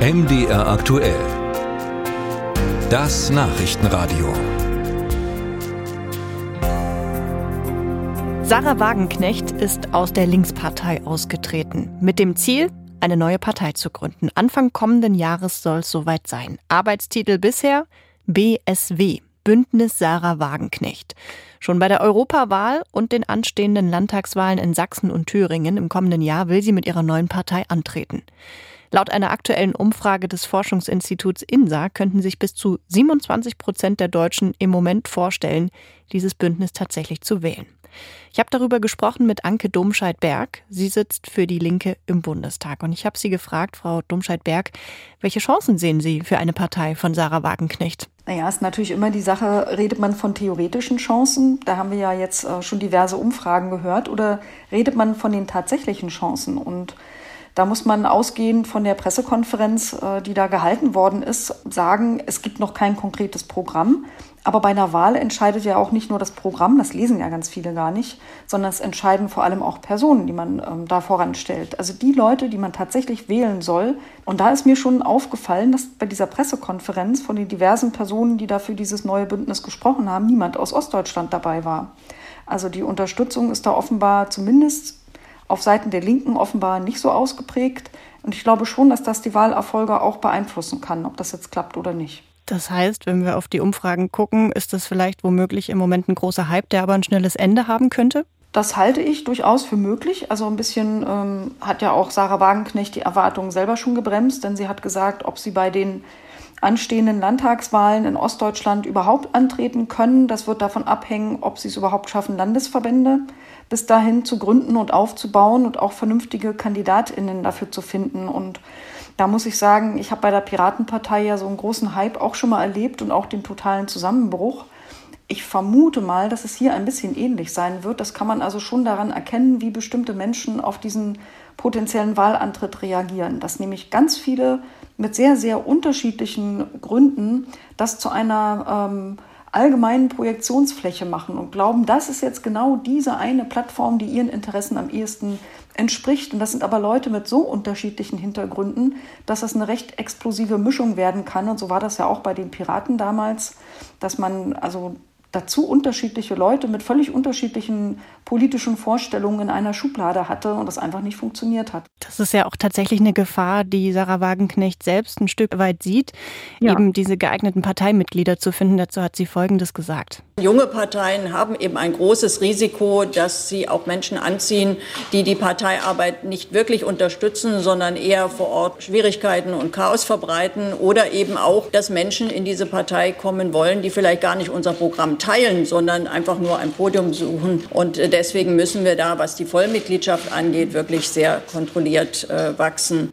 MDR aktuell. Das Nachrichtenradio. Sarah Wagenknecht ist aus der Linkspartei ausgetreten. Mit dem Ziel, eine neue Partei zu gründen. Anfang kommenden Jahres soll es soweit sein. Arbeitstitel bisher BSW. Bündnis Sarah Wagenknecht. Schon bei der Europawahl und den anstehenden Landtagswahlen in Sachsen und Thüringen im kommenden Jahr will sie mit ihrer neuen Partei antreten. Laut einer aktuellen Umfrage des Forschungsinstituts INSA könnten sich bis zu 27 Prozent der Deutschen im Moment vorstellen, dieses Bündnis tatsächlich zu wählen. Ich habe darüber gesprochen mit Anke Domscheit-Berg. Sie sitzt für die Linke im Bundestag. Und ich habe sie gefragt, Frau Domscheit-Berg, welche Chancen sehen Sie für eine Partei von Sarah Wagenknecht? Naja, ist natürlich immer die Sache, redet man von theoretischen Chancen? Da haben wir ja jetzt äh, schon diverse Umfragen gehört. Oder redet man von den tatsächlichen Chancen? Und da muss man ausgehend von der Pressekonferenz, äh, die da gehalten worden ist, sagen, es gibt noch kein konkretes Programm. Aber bei einer Wahl entscheidet ja auch nicht nur das Programm, das lesen ja ganz viele gar nicht, sondern es entscheiden vor allem auch Personen, die man ähm, da voranstellt. Also die Leute, die man tatsächlich wählen soll. Und da ist mir schon aufgefallen, dass bei dieser Pressekonferenz von den diversen Personen, die da für dieses neue Bündnis gesprochen haben, niemand aus Ostdeutschland dabei war. Also die Unterstützung ist da offenbar zumindest auf Seiten der Linken offenbar nicht so ausgeprägt. Und ich glaube schon, dass das die Wahlerfolge auch beeinflussen kann, ob das jetzt klappt oder nicht. Das heißt, wenn wir auf die Umfragen gucken, ist das vielleicht womöglich im Moment ein großer Hype, der aber ein schnelles Ende haben könnte? Das halte ich durchaus für möglich. Also ein bisschen ähm, hat ja auch Sarah Wagenknecht die Erwartungen selber schon gebremst, denn sie hat gesagt, ob sie bei den anstehenden Landtagswahlen in Ostdeutschland überhaupt antreten können. Das wird davon abhängen, ob sie es überhaupt schaffen, Landesverbände bis dahin zu gründen und aufzubauen und auch vernünftige Kandidatinnen dafür zu finden. Und da muss ich sagen, ich habe bei der Piratenpartei ja so einen großen Hype auch schon mal erlebt und auch den totalen Zusammenbruch. Ich vermute mal, dass es hier ein bisschen ähnlich sein wird. Das kann man also schon daran erkennen, wie bestimmte Menschen auf diesen potenziellen Wahlantritt reagieren. Dass nämlich ganz viele mit sehr, sehr unterschiedlichen Gründen das zu einer ähm, allgemeinen Projektionsfläche machen und glauben, das ist jetzt genau diese eine Plattform, die ihren Interessen am ehesten entspricht. Und das sind aber Leute mit so unterschiedlichen Hintergründen, dass das eine recht explosive Mischung werden kann. Und so war das ja auch bei den Piraten damals, dass man also dazu unterschiedliche Leute mit völlig unterschiedlichen politischen Vorstellungen in einer Schublade hatte und das einfach nicht funktioniert hat. Das ist ja auch tatsächlich eine Gefahr, die Sarah Wagenknecht selbst ein Stück weit sieht, ja. eben diese geeigneten Parteimitglieder zu finden. Dazu hat sie Folgendes gesagt. Junge Parteien haben eben ein großes Risiko, dass sie auch Menschen anziehen, die die Parteiarbeit nicht wirklich unterstützen, sondern eher vor Ort Schwierigkeiten und Chaos verbreiten oder eben auch, dass Menschen in diese Partei kommen wollen, die vielleicht gar nicht unser Programm teilen, sondern einfach nur ein Podium suchen. Und äh, deswegen müssen wir da, was die Vollmitgliedschaft angeht, wirklich sehr kontrolliert äh, wachsen.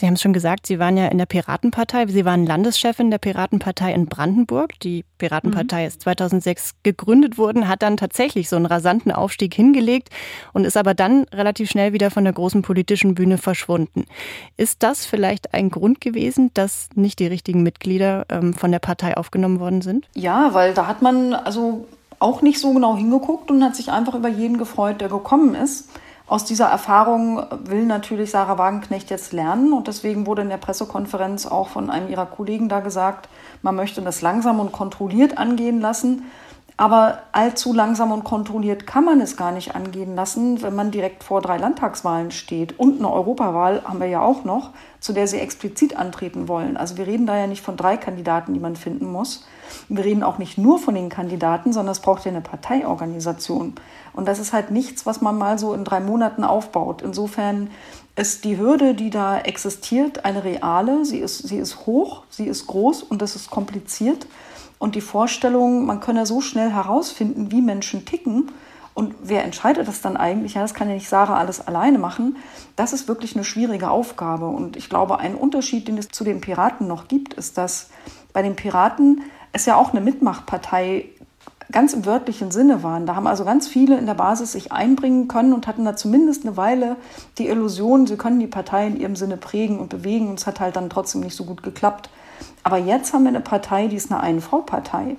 Sie haben es schon gesagt, Sie waren ja in der Piratenpartei. Sie waren Landeschefin der Piratenpartei in Brandenburg. Die Piratenpartei mhm. ist 2006 gegründet worden, hat dann tatsächlich so einen rasanten Aufstieg hingelegt und ist aber dann relativ schnell wieder von der großen politischen Bühne verschwunden. Ist das vielleicht ein Grund gewesen, dass nicht die richtigen Mitglieder ähm, von der Partei aufgenommen worden sind? Ja, weil da hat man also auch nicht so genau hingeguckt und hat sich einfach über jeden gefreut, der gekommen ist. Aus dieser Erfahrung will natürlich Sarah Wagenknecht jetzt lernen und deswegen wurde in der Pressekonferenz auch von einem ihrer Kollegen da gesagt, man möchte das langsam und kontrolliert angehen lassen. Aber allzu langsam und kontrolliert kann man es gar nicht angehen lassen, wenn man direkt vor drei Landtagswahlen steht. Und eine Europawahl haben wir ja auch noch, zu der sie explizit antreten wollen. Also wir reden da ja nicht von drei Kandidaten, die man finden muss. Wir reden auch nicht nur von den Kandidaten, sondern es braucht ja eine Parteiorganisation. Und das ist halt nichts, was man mal so in drei Monaten aufbaut. Insofern ist die Hürde, die da existiert, eine reale. Sie ist, sie ist hoch, sie ist groß und das ist kompliziert. Und die Vorstellung, man könne so schnell herausfinden, wie Menschen ticken und wer entscheidet das dann eigentlich? Ja, das kann ja nicht Sarah alles alleine machen. Das ist wirklich eine schwierige Aufgabe. Und ich glaube, ein Unterschied, den es zu den Piraten noch gibt, ist, dass bei den Piraten es ja auch eine Mitmachpartei ganz im wörtlichen Sinne waren. Da haben also ganz viele in der Basis sich einbringen können und hatten da zumindest eine Weile die Illusion, sie können die Partei in ihrem Sinne prägen und bewegen. Und es hat halt dann trotzdem nicht so gut geklappt. Aber jetzt haben wir eine Partei, die ist eine Ein-Frau-Partei.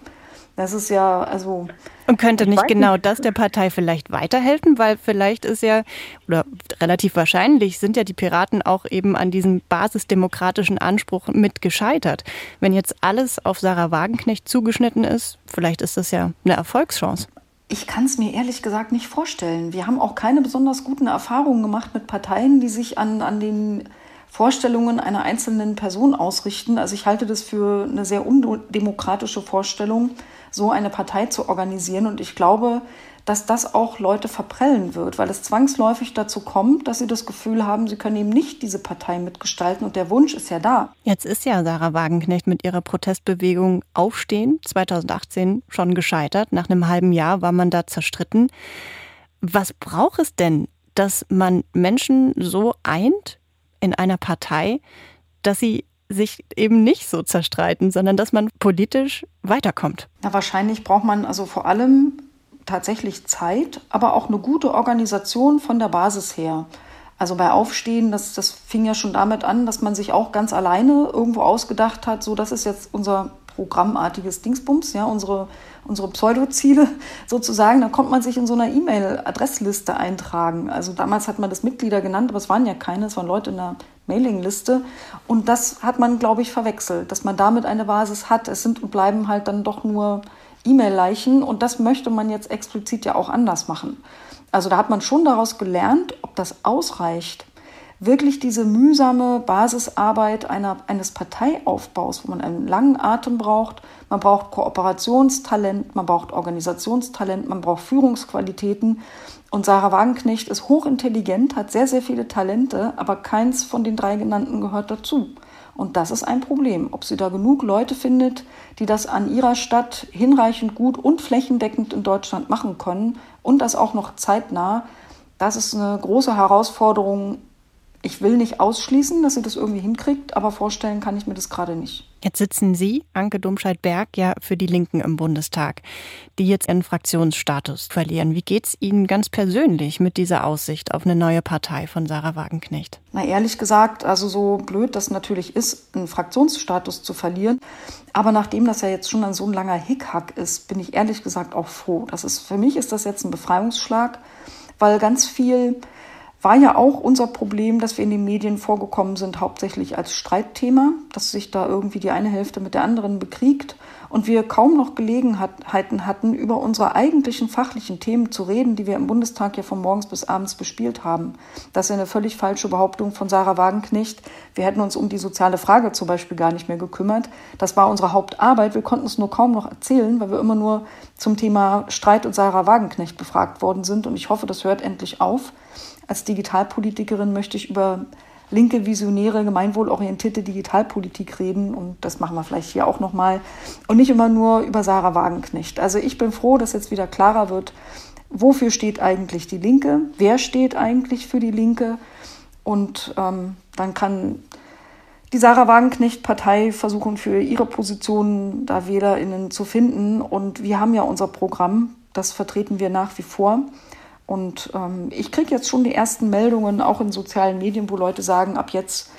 Das ist ja, also. Und könnte nicht genau nicht. das der Partei vielleicht weiterhelfen? Weil vielleicht ist ja, oder relativ wahrscheinlich sind ja die Piraten auch eben an diesem basisdemokratischen Anspruch mit gescheitert. Wenn jetzt alles auf Sarah Wagenknecht zugeschnitten ist, vielleicht ist das ja eine Erfolgschance. Ich kann es mir ehrlich gesagt nicht vorstellen. Wir haben auch keine besonders guten Erfahrungen gemacht mit Parteien, die sich an, an den Vorstellungen einer einzelnen Person ausrichten. Also ich halte das für eine sehr undemokratische Vorstellung, so eine Partei zu organisieren. Und ich glaube, dass das auch Leute verprellen wird, weil es zwangsläufig dazu kommt, dass sie das Gefühl haben, sie können eben nicht diese Partei mitgestalten und der Wunsch ist ja da. Jetzt ist ja Sarah Wagenknecht mit ihrer Protestbewegung Aufstehen 2018 schon gescheitert. Nach einem halben Jahr war man da zerstritten. Was braucht es denn, dass man Menschen so eint in einer Partei, dass sie sich eben nicht so zerstreiten, sondern dass man politisch weiterkommt? Na, wahrscheinlich braucht man also vor allem tatsächlich Zeit, aber auch eine gute Organisation von der Basis her. Also bei Aufstehen, das, das fing ja schon damit an, dass man sich auch ganz alleine irgendwo ausgedacht hat, so das ist jetzt unser programmartiges Dingsbums, ja, unsere, unsere Pseudoziele sozusagen. Da kommt man sich in so einer E-Mail-Adressliste eintragen. Also damals hat man das Mitglieder genannt, aber es waren ja keine, es waren Leute in der Mailingliste. Und das hat man, glaube ich, verwechselt, dass man damit eine Basis hat. Es sind und bleiben halt dann doch nur E-Mail-Leichen und das möchte man jetzt explizit ja auch anders machen. Also da hat man schon daraus gelernt, ob das ausreicht, wirklich diese mühsame Basisarbeit einer, eines Parteiaufbaus, wo man einen langen Atem braucht. Man braucht Kooperationstalent, man braucht Organisationstalent, man braucht Führungsqualitäten. Und Sarah Wagenknecht ist hochintelligent, hat sehr, sehr viele Talente, aber keins von den drei genannten gehört dazu. Und das ist ein Problem. Ob sie da genug Leute findet, die das an ihrer Stadt hinreichend gut und flächendeckend in Deutschland machen können und das auch noch zeitnah, das ist eine große Herausforderung, ich will nicht ausschließen, dass sie das irgendwie hinkriegt, aber vorstellen kann ich mir das gerade nicht. Jetzt sitzen Sie, Anke Domscheit-Berg, ja für die Linken im Bundestag, die jetzt ihren Fraktionsstatus verlieren. Wie geht es Ihnen ganz persönlich mit dieser Aussicht auf eine neue Partei von Sarah Wagenknecht? Na, ehrlich gesagt, also so blöd das natürlich ist, einen Fraktionsstatus zu verlieren. Aber nachdem das ja jetzt schon ein so ein langer Hickhack ist, bin ich ehrlich gesagt auch froh. Das ist, für mich ist das jetzt ein Befreiungsschlag, weil ganz viel war ja auch unser Problem, dass wir in den Medien vorgekommen sind, hauptsächlich als Streitthema, dass sich da irgendwie die eine Hälfte mit der anderen bekriegt und wir kaum noch Gelegenheiten hatten, über unsere eigentlichen fachlichen Themen zu reden, die wir im Bundestag ja von morgens bis abends bespielt haben. Das ist eine völlig falsche Behauptung von Sarah Wagenknecht. Wir hätten uns um die soziale Frage zum Beispiel gar nicht mehr gekümmert. Das war unsere Hauptarbeit. Wir konnten es nur kaum noch erzählen, weil wir immer nur zum Thema Streit und Sarah Wagenknecht befragt worden sind. Und ich hoffe, das hört endlich auf. Als Digitalpolitikerin möchte ich über linke, visionäre, gemeinwohlorientierte Digitalpolitik reden. Und das machen wir vielleicht hier auch nochmal. Und nicht immer nur über Sarah Wagenknecht. Also ich bin froh, dass jetzt wieder klarer wird, wofür steht eigentlich die Linke? Wer steht eigentlich für die Linke? Und ähm, dann kann die Sarah Wagenknecht-Partei versuchen, für ihre Positionen da WählerInnen zu finden. Und wir haben ja unser Programm, das vertreten wir nach wie vor. Und ähm, ich kriege jetzt schon die ersten Meldungen, auch in sozialen Medien, wo Leute sagen, ab jetzt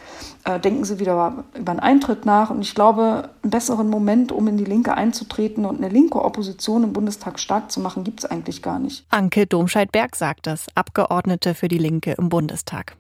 äh, denken sie wieder über einen Eintritt nach. Und ich glaube, einen besseren Moment, um in die Linke einzutreten und eine linke Opposition im Bundestag stark zu machen, gibt es eigentlich gar nicht. Anke Domscheit-Berg sagt das, Abgeordnete für die Linke im Bundestag.